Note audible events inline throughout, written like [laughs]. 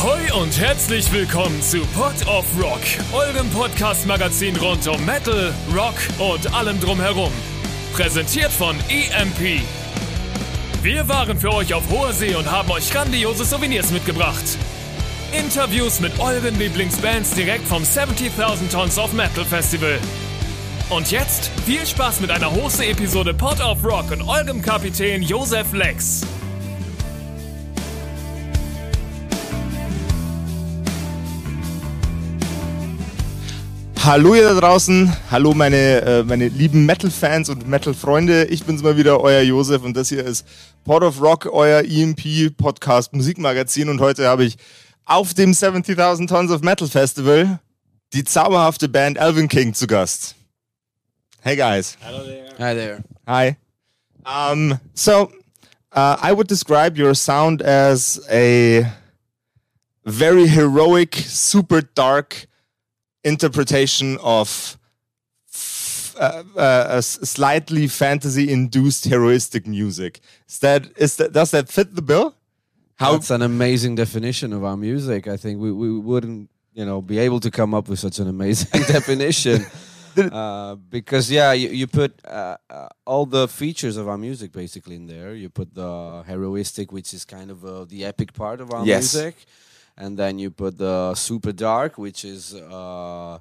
Ahoi und herzlich willkommen zu Pod of Rock, eurem Podcast-Magazin rund um Metal, Rock und allem drumherum. Präsentiert von EMP. Wir waren für euch auf hoher See und haben euch grandiose Souvenirs mitgebracht. Interviews mit euren Lieblingsbands direkt vom 70.000 Tons of Metal Festival. Und jetzt viel Spaß mit einer Hose-Episode Pod of Rock und eurem Kapitän Josef Lex. Hallo ihr da draußen, hallo meine, äh, meine lieben Metal-Fans und Metal-Freunde. Ich bin's mal wieder, euer Josef und das hier ist Pod of Rock, euer EMP-Podcast Musikmagazin und heute habe ich auf dem 70.000 Tons of Metal Festival die zauberhafte Band Alvin King zu Gast. Hey guys. Hello there. Hi there. Hi. Um, so, uh, I would describe your sound as a very heroic, super dark interpretation of uh, uh, slightly fantasy-induced heroistic music. Is that is that does that fit the bill? How That's an amazing definition of our music. I think we, we wouldn't, you know, be able to come up with such an amazing [laughs] definition. Uh, because yeah, you, you put uh, uh, all the features of our music basically in there. You put the heroistic, which is kind of uh, the epic part of our Yes. music, and then you put the super dark, which is uh,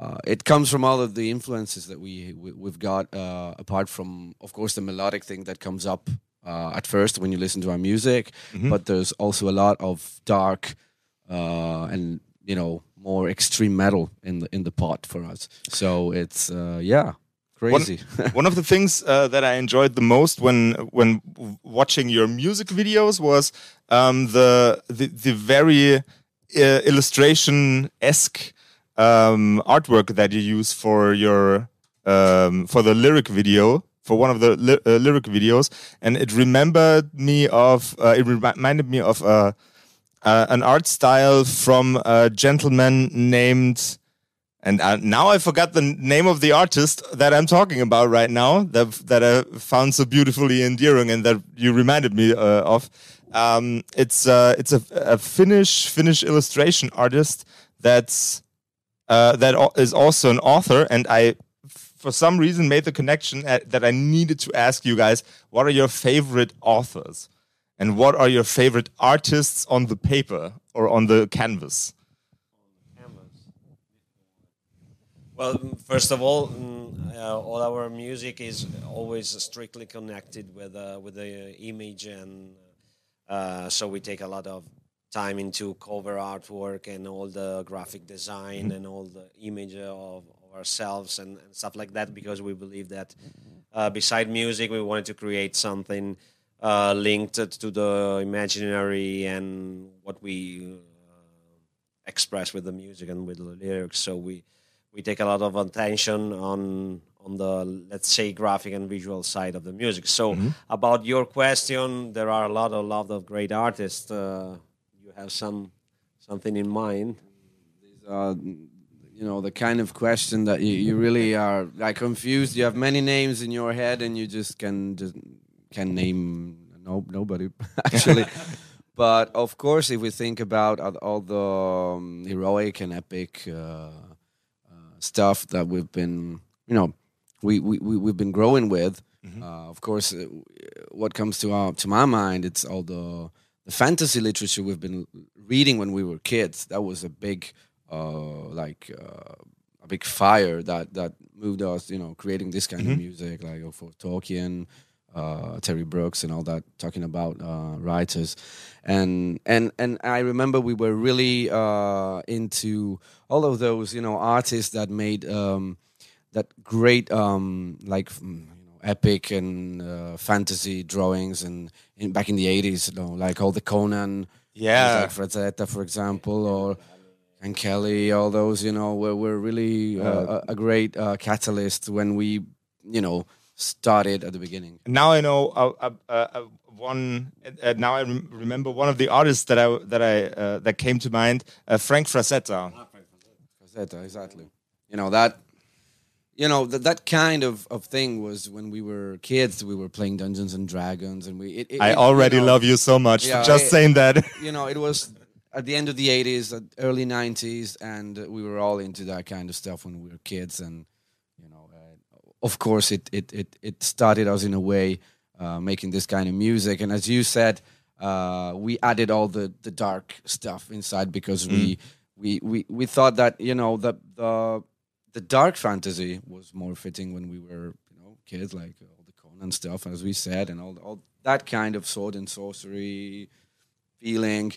uh, it comes from all of the influences that we, we we've got. Uh, apart from, of course, the melodic thing that comes up uh, at first when you listen to our music, but there's also a lot of dark uh, and you know more extreme metal in the in the pot for us. So it's uh, yeah, crazy. [laughs] One of the things uh, that I enjoyed the most when when watching your music videos was um, the, the the very uh, illustration esque um, artwork that you use for your um, for the lyric video for one of the ly- uh, lyric videos, and it remembered me of uh, it reminded me of uh, uh, an art style from a gentleman named. And uh, now I forgot the name of the artist that I'm talking about right now. That that I found so beautifully endearing, and that you reminded me uh, of. Um, it's uh, it's a, a Finnish Finnish illustration artist that's uh, that also an author, and I for some reason, made the connection at, that I needed to ask you guys: What are your favorite authors, and what are your favorite artists on the paper or on the canvas? Well, mm, first of all, mm, uh, all our music is always strictly connected with uh, with the image, and uh, so we take a lot of time into cover artwork and all the graphic design and all the image of, of ourselves and, and stuff like that because we believe that uh, beside music, we wanted to create something uh, linked to the imaginary and what we uh, express with the music and with the lyrics. So we we take a lot of attention on on the let's say graphic and visual side of the music. So about your question, there are a lot a lot of great artists. Uh, you have some something in mind? uh, you know the kind of question that you, you really are like confused you have many names in your head and you just can just can name no nobody [laughs] actually [laughs] but of course if we think about all- all the um, heroic and epic uh, stuff that we've been you know we, we, we we've been growing with. Uh, of course uh, what comes to our to my mind it's all the the fantasy literature we've been reading when we were kids. That was a big uh, like uh, a big fire that that moved us you know creating this kind of music like uh, for Tolkien uh, Terry Brooks and all that talking about uh, writers and and and I remember we were really uh, into all of those you know artists that made um, that great um, like mm, you know epic and uh, fantasy drawings and in, back in the 80s you know like all the Conan Yeah. like Frazetta for example or and Kelly all those you know were, were really uh, a, a great uh, catalyst when we you know started at the beginning now I know uh, uh, uh, uh, one. Uh, now I rem- remember one of the artists that I that I uh, that came to mind, uh, Frank Frazetta. Frazetta exactly you know that you know that that kind of, of thing was when we were kids we were playing Dungeons and Dragons and we it, it, I it, already you know, love you so much Yeah, for just saying that. [laughs] you know it was at the end of the 80s, uh, early 90s, and we were all into that kind of stuff when we were kids. And, of course, it, it, it, it started us in a way uh, making this kind of music. And as you said, uh, we added all the, the dark stuff inside because we, we, we, we thought that, you know, the, the, the dark fantasy was more fitting when we were, you know, kids, like all the Conan stuff, as we said, and all, all that kind of sword and sorcery feeling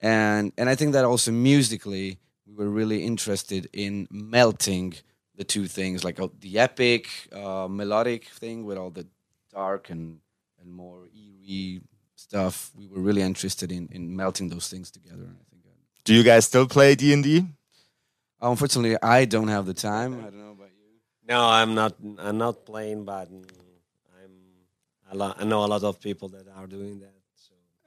and and I think that also musically we were really interested in melting the two things, like uh, the epic uh, melodic thing with all the dark and and more eerie stuff. We were really interested in in melting those things together. I think. uh, Do you guys still play D and D? Unfortunately, I don't have the time. I don't know about you. No, I'm not. I'm not playing, but I'm. A lot, I know a lot of people that are doing that.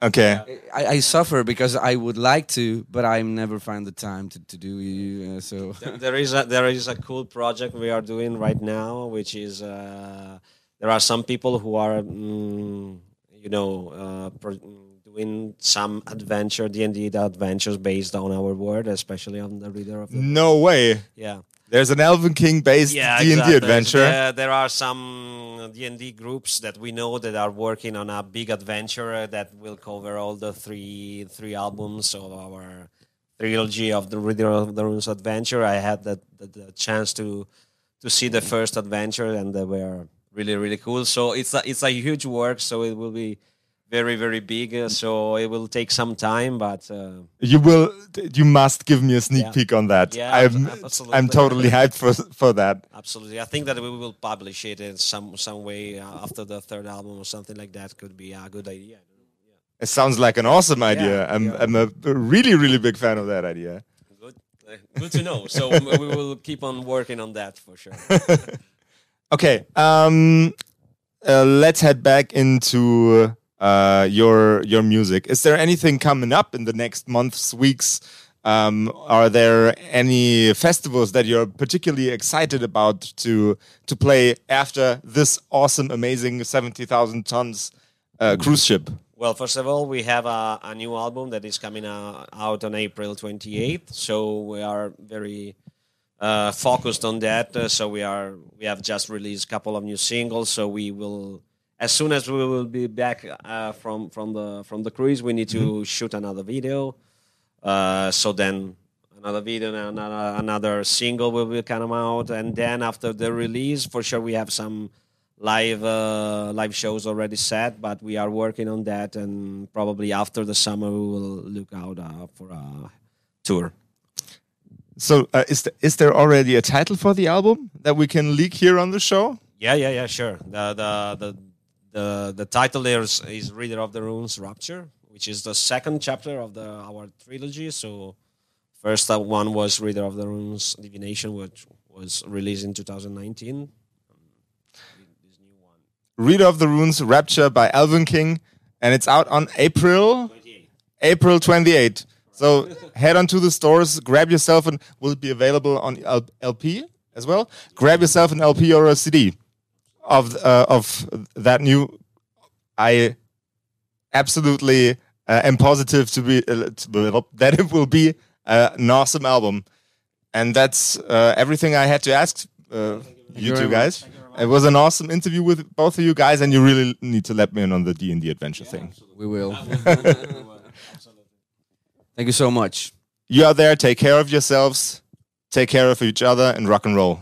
So Okay. I, I suffer because I would like to, but I never find the time to to do. Uh, so There- there is a there is a cool project we are doing right now, which is uh, there are some people who are mm, you know uh, pro- doing some adventure D and D adventures based on our word, especially on the reader of the No way. yeah. There's an Elvenking based yeah, D and D exactly. adventure. There, there are some D and D groups that we know that are working on a big adventure uh, that will cover all the three three albums of our trilogy of the Reader of the Runes adventure. I had the, the, the chance to to see the first adventure, and they were really really cool. So it's a it's a huge work. So it will be very very big. uh, So it will take some time, but. Uh, You will. You must give me a sneak Yeah. peek on that. Yeah, I'm. absolutely. I'm totally [laughs] hyped for for that. Absolutely, I think that we will publish it in some some way uh, after the third album or something like that. Could be a good idea. I don't know. Yeah, It sounds like an awesome idea. I'm. I'm a really really big fan of that idea. good, Uh, [laughs] good to know. So we we will keep on working on that for sure. [laughs] Okay. Um. Uh, let's head back into uh your your music. Is there anything coming up in the next months, weeks? Um, are there any festivals that you're particularly excited about to to play after this awesome, amazing seventy thousand tons uh, cruise ship? Well, first of all, we have a, a new album that is coming uh, out on April 28th. So we are very uh, focused on that. Uh, so we are we have just released a couple of new singles. So we will, as soon as we will be back uh, from from the from the cruise, we need to shoot another video. Uh, so then another video, and another another single will be come out, and then after the release, for sure we have some live uh, live shows already set, but we are working on that, and probably after the summer we will look out uh, for a tour. So, uh, is is there already a title for the album that we can leak here on the show? Yeah, yeah, yeah, sure. The the the the, the title there is, is Reader of the Runes Rapture, which is the second chapter of the our trilogy. So first one was Reader of the Runes Divination, which was released in 2019. This new one. Reader of the Runes Rapture by Elvenking, and it's out on April 28. April 28. So head on to the stores, grab yourself, and will it be available on LP as well? Grab yourself an LP or a CD of uh, of that new. I absolutely uh, am positive to be uh, to be- that it will be uh, an awesome album, and that's uh, everything I had to ask uh, you two guys. It was an awesome interview with both of you guys, and you really need to let me in on the D and D adventure thing. we will. [laughs] Thank you so much. You out there, take care of yourselves, take care of each other, and rock and roll.